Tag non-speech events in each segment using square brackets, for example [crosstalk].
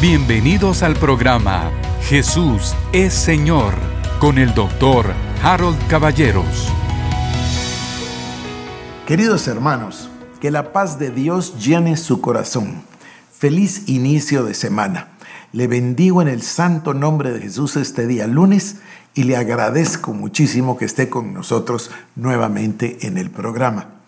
Bienvenidos al programa Jesús es Señor con el doctor Harold Caballeros. Queridos hermanos, que la paz de Dios llene su corazón. Feliz inicio de semana. Le bendigo en el santo nombre de Jesús este día lunes y le agradezco muchísimo que esté con nosotros nuevamente en el programa.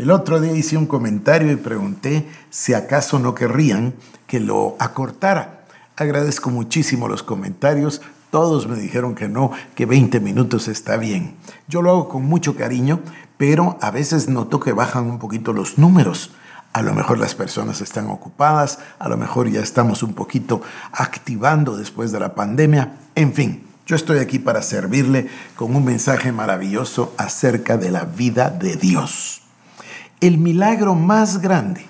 El otro día hice un comentario y pregunté si acaso no querrían que lo acortara. Agradezco muchísimo los comentarios. Todos me dijeron que no, que 20 minutos está bien. Yo lo hago con mucho cariño, pero a veces noto que bajan un poquito los números. A lo mejor las personas están ocupadas, a lo mejor ya estamos un poquito activando después de la pandemia. En fin, yo estoy aquí para servirle con un mensaje maravilloso acerca de la vida de Dios. El milagro más grande,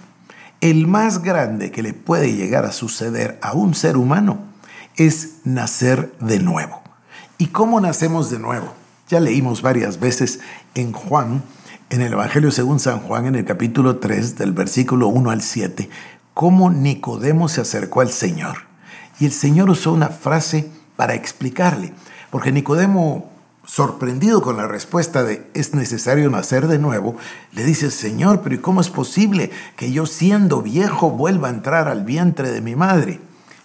el más grande que le puede llegar a suceder a un ser humano es nacer de nuevo. ¿Y cómo nacemos de nuevo? Ya leímos varias veces en Juan, en el Evangelio según San Juan, en el capítulo 3, del versículo 1 al 7, cómo Nicodemo se acercó al Señor. Y el Señor usó una frase para explicarle. Porque Nicodemo, sorprendido con la respuesta de es necesario nacer de nuevo, le dice, Señor, pero ¿cómo es posible que yo siendo viejo vuelva a entrar al vientre de mi madre?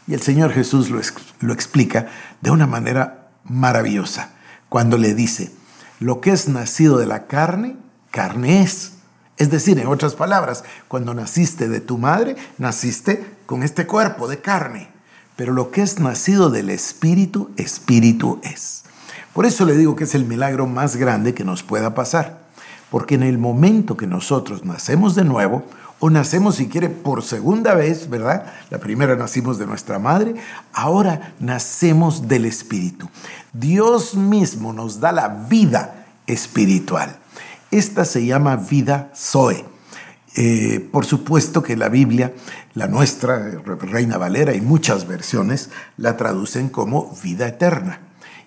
Y el Señor Jesús lo, lo explica de una manera maravillosa, cuando le dice, lo que es nacido de la carne, carne es. Es decir, en otras palabras, cuando naciste de tu madre, naciste con este cuerpo de carne. Pero lo que es nacido del Espíritu, Espíritu es. Por eso le digo que es el milagro más grande que nos pueda pasar. Porque en el momento que nosotros nacemos de nuevo, o nacemos si quiere por segunda vez, ¿verdad? La primera nacimos de nuestra madre, ahora nacemos del Espíritu. Dios mismo nos da la vida espiritual. Esta se llama vida Zoe. Eh, por supuesto que la Biblia, la nuestra, Reina Valera y muchas versiones, la traducen como vida eterna.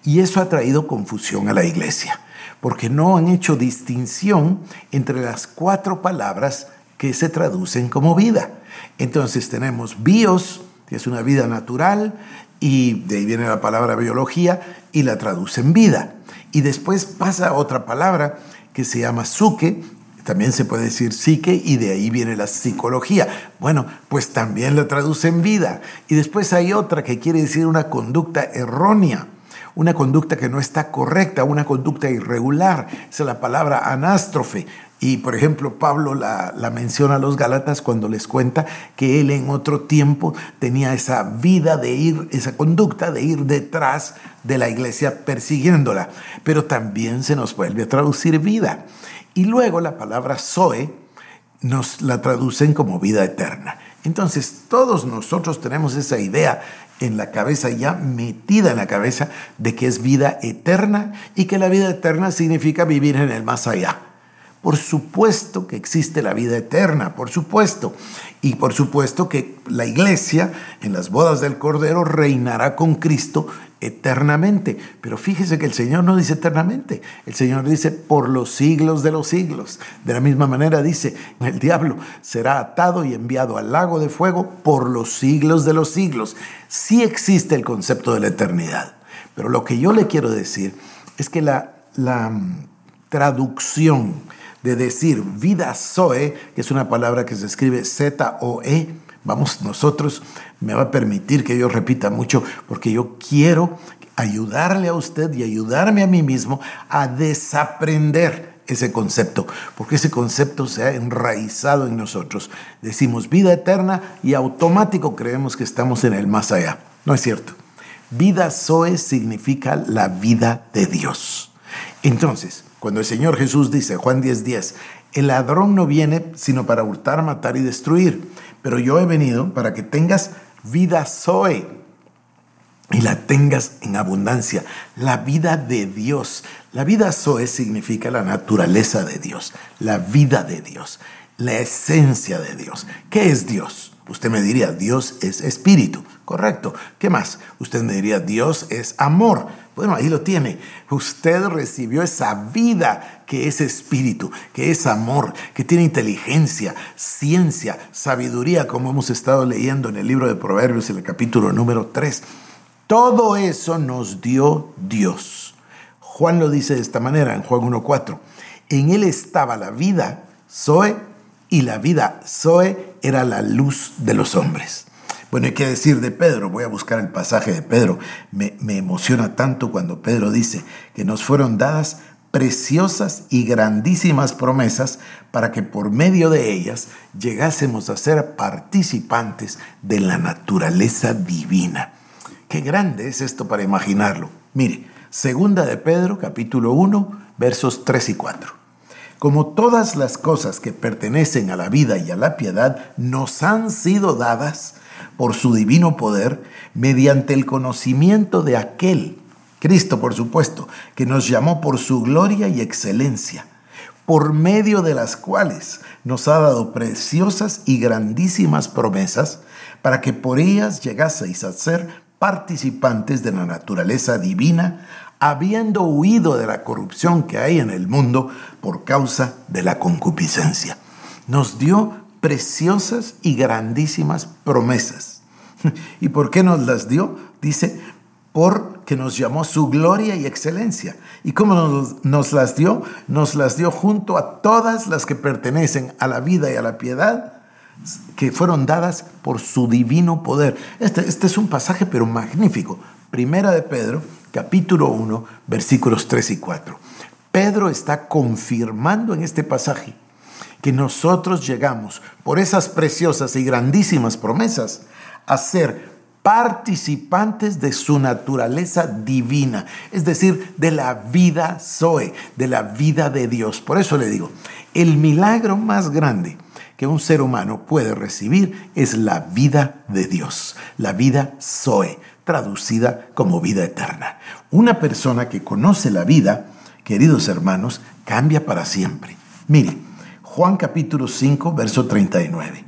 Y eso ha traído confusión a la iglesia, porque no han hecho distinción entre las cuatro palabras que se traducen como vida. Entonces tenemos bios, que es una vida natural, y de ahí viene la palabra biología, y la traducen vida. Y después pasa otra palabra que se llama suke, también se puede decir psique y de ahí viene la psicología. Bueno, pues también la traduce en vida. Y después hay otra que quiere decir una conducta errónea, una conducta que no está correcta, una conducta irregular. Esa es la palabra anástrofe. Y por ejemplo, Pablo la, menciona a los Gálatas cuando les cuenta que él en otro tiempo tenía esa vida de ir, esa conducta de ir detrás de la iglesia persiguiéndola. Pero también se nos vuelve a traducir vida. Y luego la palabra Zoe nos la traducen como vida eterna. Entonces todos nosotros tenemos esa idea en la cabeza, ya metida en la cabeza, de que es vida eterna y que la vida eterna significa vivir en el más allá. Por supuesto que existe la vida eterna, por supuesto. Y por supuesto que la iglesia en las bodas del Cordero reinará con Cristo eternamente. Pero fíjese que el Señor no dice eternamente, el Señor dice por los siglos de los siglos. De la misma manera dice, el diablo será atado y enviado al lago de fuego por los siglos de los siglos. Sí existe el concepto de la eternidad. Pero lo que yo le quiero decir es que la, la mm, traducción de decir vida Zoe, que es una palabra que se escribe Z-O-E, vamos, nosotros me va a permitir que yo repita mucho, porque yo quiero ayudarle a usted y ayudarme a mí mismo a desaprender ese concepto, porque ese concepto se ha enraizado en nosotros. Decimos vida eterna y automático creemos que estamos en el más allá. No es cierto. Vida Zoe significa la vida de Dios. Entonces, cuando el Señor Jesús dice, Juan 10:10, 10, el ladrón no viene sino para hurtar, matar y destruir, pero yo he venido para que tengas vida Zoe y la tengas en abundancia, la vida de Dios. La vida Zoe significa la naturaleza de Dios, la vida de Dios, la esencia de Dios. ¿Qué es Dios? Usted me diría, Dios es espíritu, correcto. ¿Qué más? Usted me diría, Dios es amor. Bueno, ahí lo tiene. Usted recibió esa vida que es espíritu, que es amor, que tiene inteligencia, ciencia, sabiduría, como hemos estado leyendo en el libro de Proverbios en el capítulo número 3. Todo eso nos dio Dios. Juan lo dice de esta manera en Juan 1.4. En él estaba la vida, Zoe, y la vida, Zoe, era la luz de los hombres. Bueno, hay que decir de Pedro, voy a buscar el pasaje de Pedro. Me, emociona tanto cuando Pedro dice que nos fueron dadas preciosas y grandísimas promesas para que por medio de ellas llegásemos a ser participantes de la naturaleza divina. Qué grande es esto para imaginarlo. Mire, segunda de Pedro, capítulo 1, versos 3 y 4. Como todas las cosas que pertenecen a la vida y a la piedad nos han sido dadas por su divino poder mediante el conocimiento de aquel, Cristo por supuesto, que nos llamó por su gloria y excelencia, por medio de las cuales nos ha dado preciosas y grandísimas promesas, para que por ellas llegaseis a ser participantes de la naturaleza divina, habiendo huido de la corrupción que hay en el mundo por causa de la concupiscencia. Nos dio preciosas y grandísimas promesas. [laughs] ¿Y por qué nos las dio? Dice, porque nos llamó su gloria y excelencia. ¿Y cómo nos, las dio? Nos las dio junto a todas las que pertenecen a la vida y a la piedad, que fueron dadas por su divino poder. Este, este es un pasaje pero magnífico. Primera de Pedro, capítulo 1, versículos 3 y 4. Pedro está confirmando en este pasaje que nosotros llegamos por esas preciosas y grandísimas promesas a ser participantes de su naturaleza divina, es decir, de la vida Zoe, de la vida de Dios. Por eso le digo, el milagro más grande que un ser humano puede recibir es la vida de Dios, la vida Zoe, traducida como vida eterna. Una persona que conoce la vida, queridos hermanos, cambia para siempre. Mire, Juan capítulo 5, verso 39.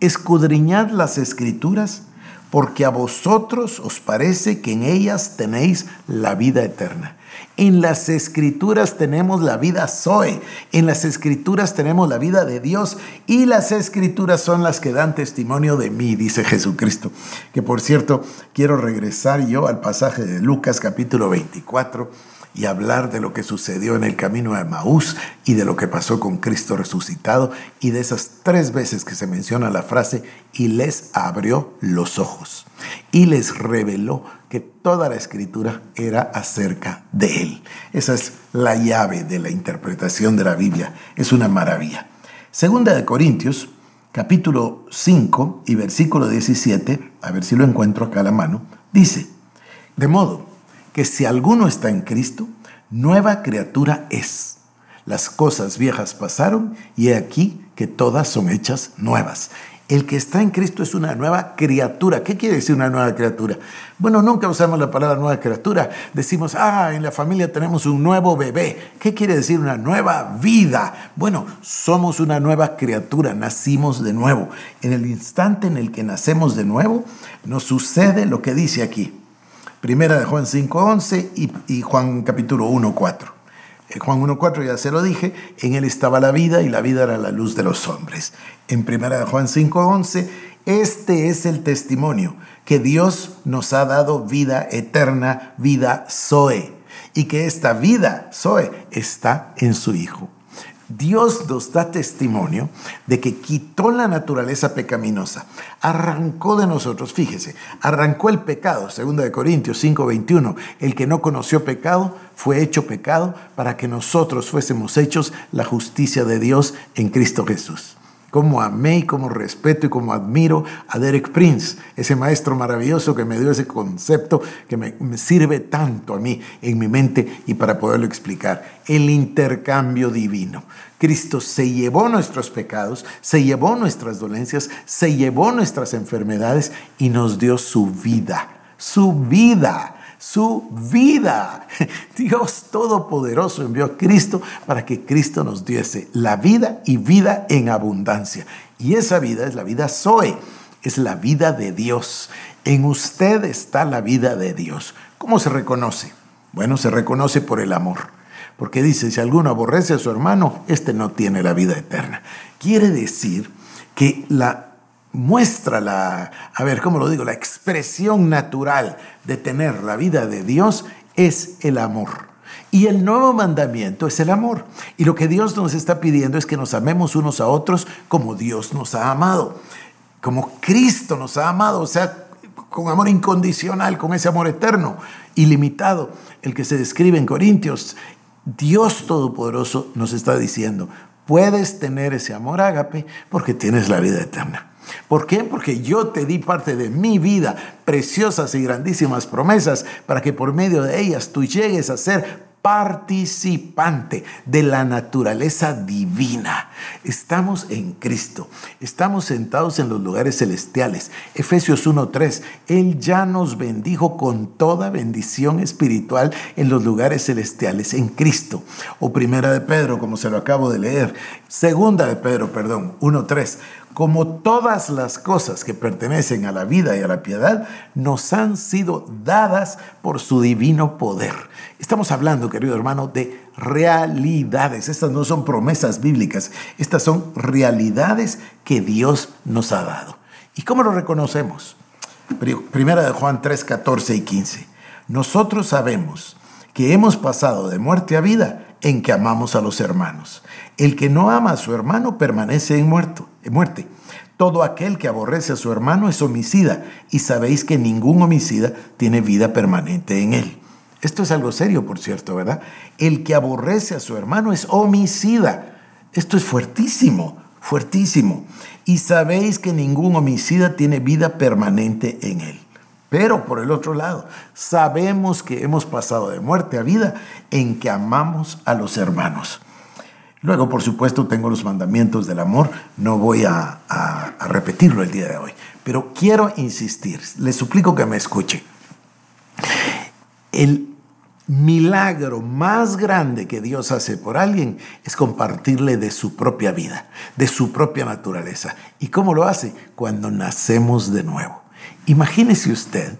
Escudriñad las escrituras porque a vosotros os parece que en ellas tenéis la vida eterna. En las escrituras tenemos la vida Zoe, en las escrituras tenemos la vida de Dios y las escrituras son las que dan testimonio de mí, dice Jesucristo. Que por cierto, quiero regresar yo al pasaje de Lucas capítulo 24 y hablar de lo que sucedió en el camino de Maús y de lo que pasó con Cristo resucitado y de esas tres veces que se menciona la frase y les abrió los ojos y les reveló que toda la escritura era acerca de él. Esa es la llave de la interpretación de la Biblia. Es una maravilla. Segunda de Corintios, capítulo 5 y versículo 17, a ver si lo encuentro acá a la mano, dice, de modo que si alguno está en Cristo, nueva criatura es. Las cosas viejas pasaron y he aquí que todas son hechas nuevas. El que está en Cristo es una nueva criatura. ¿Qué quiere decir una nueva criatura? Bueno, nunca usamos la palabra nueva criatura. Decimos, ah, en la familia tenemos un nuevo bebé. ¿Qué quiere decir una nueva vida? Bueno, somos una nueva criatura, nacimos de nuevo. En el instante en el que nacemos de nuevo, nos sucede lo que dice aquí. Primera de Juan 5.11 y, y Juan capítulo 1.4. En Juan 1.4 ya se lo dije, en él estaba la vida y la vida era la luz de los hombres. En Primera de Juan 5.11, este es el testimonio, que Dios nos ha dado vida eterna, vida Zoe, y que esta vida Zoe está en su Hijo. Dios nos da testimonio de que quitó la naturaleza pecaminosa, arrancó de nosotros, fíjese, arrancó el pecado, 2 Corintios 5:21, el que no conoció pecado fue hecho pecado para que nosotros fuésemos hechos la justicia de Dios en Cristo Jesús cómo amé y cómo respeto y cómo admiro a Derek Prince, ese maestro maravilloso que me dio ese concepto que me, me, sirve tanto a mí en mi mente y para poderlo explicar. El intercambio divino. Cristo se llevó nuestros pecados, se llevó nuestras dolencias, se llevó nuestras enfermedades y nos dio su vida, su vida su vida. [laughs] Dios Todopoderoso envió a Cristo para que Cristo nos diese la vida y vida en abundancia. Y esa vida es la vida Zoe, es la vida de Dios. En usted está la vida de Dios. ¿Cómo se reconoce? Bueno, se reconoce por el amor. Porque dice, si alguno aborrece a su hermano, este no tiene la vida eterna. Quiere decir que la muestra la, a ver, ¿cómo lo digo? La expresión natural de tener la vida de Dios es el amor. Y el nuevo mandamiento es el amor. Y lo que Dios nos está pidiendo es que nos amemos unos a otros como Dios nos ha amado, como Cristo nos ha amado, o sea, con amor incondicional, con ese amor eterno, ilimitado, el que se describe en Corintios. Dios Todopoderoso nos está diciendo, puedes tener ese amor ágape porque tienes la vida eterna. ¿Por qué? Porque yo te di parte de mi vida, preciosas y grandísimas promesas, para que por medio de ellas tú llegues a ser participante de la naturaleza divina. Estamos en Cristo, estamos sentados en los lugares celestiales. Efesios 1.3, Él ya nos bendijo con toda bendición espiritual en los lugares celestiales, en Cristo. O primera de Pedro, como se lo acabo de leer. Segunda de Pedro, perdón, 1.3 como todas las cosas que pertenecen a la vida y a la piedad, nos han sido dadas por su divino poder. Estamos hablando, querido hermano, de realidades. Estas no son promesas bíblicas, estas son realidades que Dios nos ha dado. ¿Y cómo lo reconocemos? Primera de Juan 3, 14 y 15. Nosotros sabemos que hemos pasado de muerte a vida en que amamos a los hermanos. El que no ama a su hermano permanece en, muerto, en muerte. Todo aquel que aborrece a su hermano es homicida y sabéis que ningún homicida tiene vida permanente en él. Esto es algo serio, por cierto, ¿verdad? El que aborrece a su hermano es homicida. Esto es fuertísimo, fuertísimo. Y sabéis que ningún homicida tiene vida permanente en él. Pero por el otro lado, sabemos que hemos pasado de muerte a vida en que amamos a los hermanos. Luego, por supuesto, tengo los mandamientos del amor, no voy a, repetirlo el día de hoy, pero quiero insistir, les suplico que me escuche. El milagro más grande que Dios hace por alguien es compartirle de su propia vida, de su propia naturaleza. ¿Y cómo lo hace? Cuando nacemos de nuevo. Imagínese usted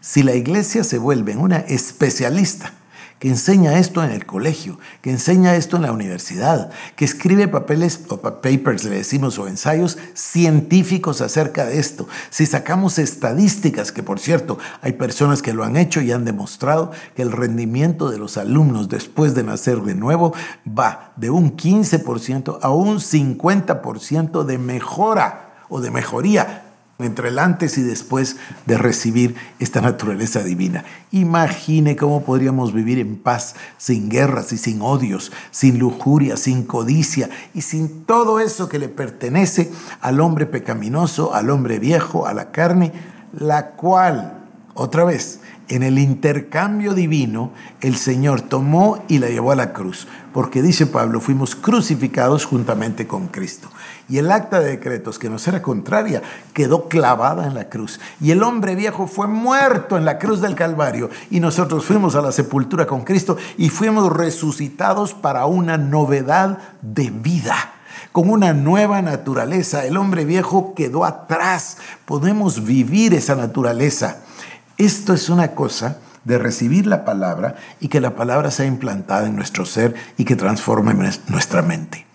si la iglesia se vuelve una especialista que enseña esto en el colegio, que enseña esto en la universidad, que escribe papeles o papers, le decimos, o ensayos científicos acerca de esto. Si sacamos estadísticas, que por cierto hay personas que lo han hecho y han demostrado que el rendimiento de los alumnos después de nacer de nuevo va de un 15% a un 50% de mejora o de mejoría entre el antes y después de recibir esta naturaleza divina. Imagine cómo podríamos vivir en paz, sin guerras y sin odios, sin lujuria, sin codicia y sin todo eso que le pertenece al hombre pecaminoso, al hombre viejo, a la carne, la cual, otra vez, en el intercambio divino, el Señor tomó y la llevó a la cruz, porque dice Pablo, fuimos crucificados juntamente con Cristo. Y el acta de decretos que nos era contraria quedó clavada en la cruz. Y el hombre viejo fue muerto en la cruz del Calvario. Y nosotros fuimos a la sepultura con Cristo y fuimos resucitados para una novedad de vida con una nueva naturaleza. El hombre viejo quedó atrás. Podemos vivir esa naturaleza. Esto es una cosa de recibir la palabra y que la palabra sea implantada en nuestro ser y que transforme nuestra mente.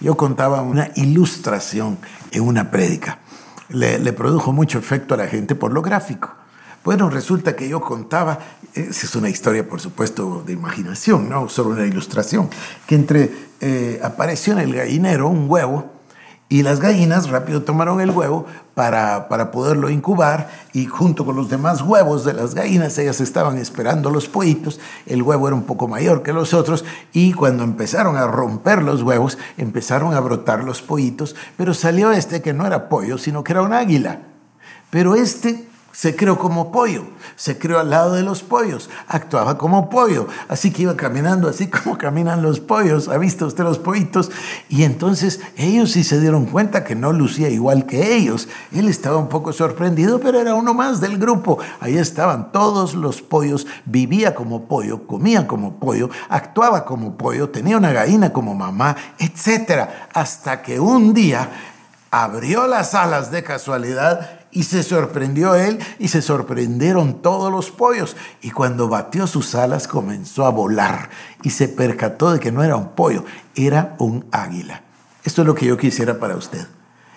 Yo contaba una ilustración en una prédica. Le, produjo mucho efecto a la gente por lo gráfico. Bueno, resulta que yo contaba, es una historia por supuesto de imaginación, no solo una ilustración, que entre eh, apareció en el gallinero un huevo y las gallinas rápido tomaron el huevo para, para, poderlo incubar y junto con los demás huevos de las gallinas ellas estaban esperando los pollitos. El huevo era un poco mayor que los otros y cuando empezaron a romper los huevos empezaron a brotar los pollitos, pero salió este que no era pollo, sino que era un águila. Pero este se creó como pollo, se creó al lado de los pollos, actuaba como pollo, así que iba caminando así [laughs] como caminan los pollos, ¿ha visto usted los pollitos? Y entonces ellos sí se dieron cuenta que no lucía igual que ellos. Él estaba un poco sorprendido, pero era uno más del grupo. Ahí estaban todos los pollos, vivía como pollo, comía como pollo, actuaba como pollo, tenía una gallina como mamá, etc. Hasta que un día abrió las alas de casualidad Y se sorprendió él y se sorprendieron todos los pollos. Y cuando batió sus alas comenzó a volar y se percató de que no era un pollo, era un águila. Esto es lo que yo quisiera para usted.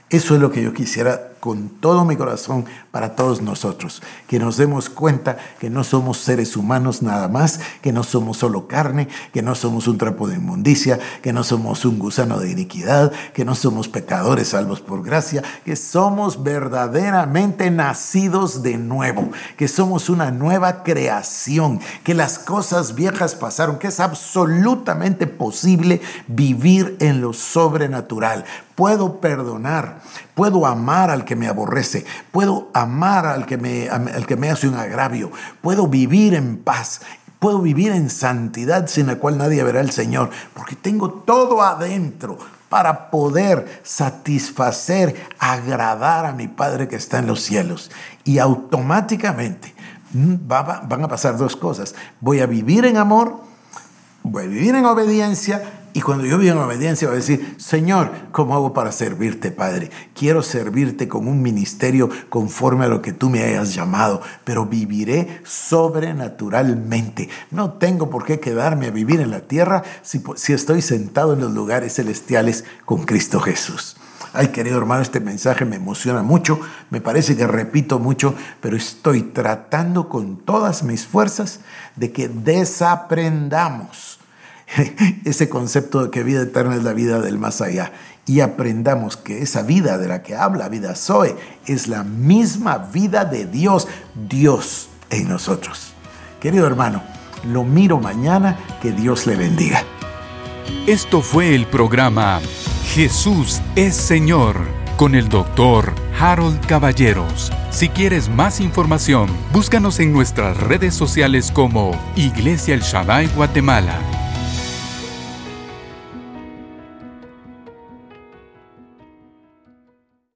Eso es lo que yo quisiera con todo mi corazón para todos nosotros, que nos demos cuenta que no somos seres humanos nada más, que no somos solo carne, que no somos un trapo de inmundicia, que no somos un gusano de iniquidad, que no somos pecadores salvos por gracia, que somos verdaderamente nacidos de nuevo, que somos una nueva creación, que las cosas viejas pasaron, que es absolutamente posible vivir en lo sobrenatural. Puedo perdonar, puedo amar al que me aborrece, puedo amar al que me, al que me hace un agravio, puedo vivir en paz, puedo vivir en santidad sin la cual nadie verá al Señor, porque tengo todo adentro para poder satisfacer, agradar a mi Padre que está en los cielos. Y automáticamente mm, van a pasar dos cosas. Voy a vivir en amor, voy a vivir en obediencia y cuando yo vivo en obediencia voy a decir, Señor, ¿cómo hago para servirte, Padre? Quiero servirte con un ministerio conforme a lo que tú me hayas llamado, pero viviré sobrenaturalmente. No tengo por qué quedarme a vivir en la tierra si, si estoy sentado en los lugares celestiales con Cristo Jesús. Ay, querido hermano, este mensaje me emociona mucho, me parece que repito mucho, pero estoy tratando con todas mis fuerzas de que desaprendamos [laughs] ese concepto de que vida eterna es la vida del más allá y aprendamos que esa vida de la que habla vida Zoe es la misma vida de Dios, Dios en nosotros. Querido hermano, lo miro mañana, que Dios le bendiga. Esto fue el programa Jesús es Señor con el doctor Harold Caballeros. Si quieres más información, búscanos en nuestras redes sociales como Iglesia El Shaddai Guatemala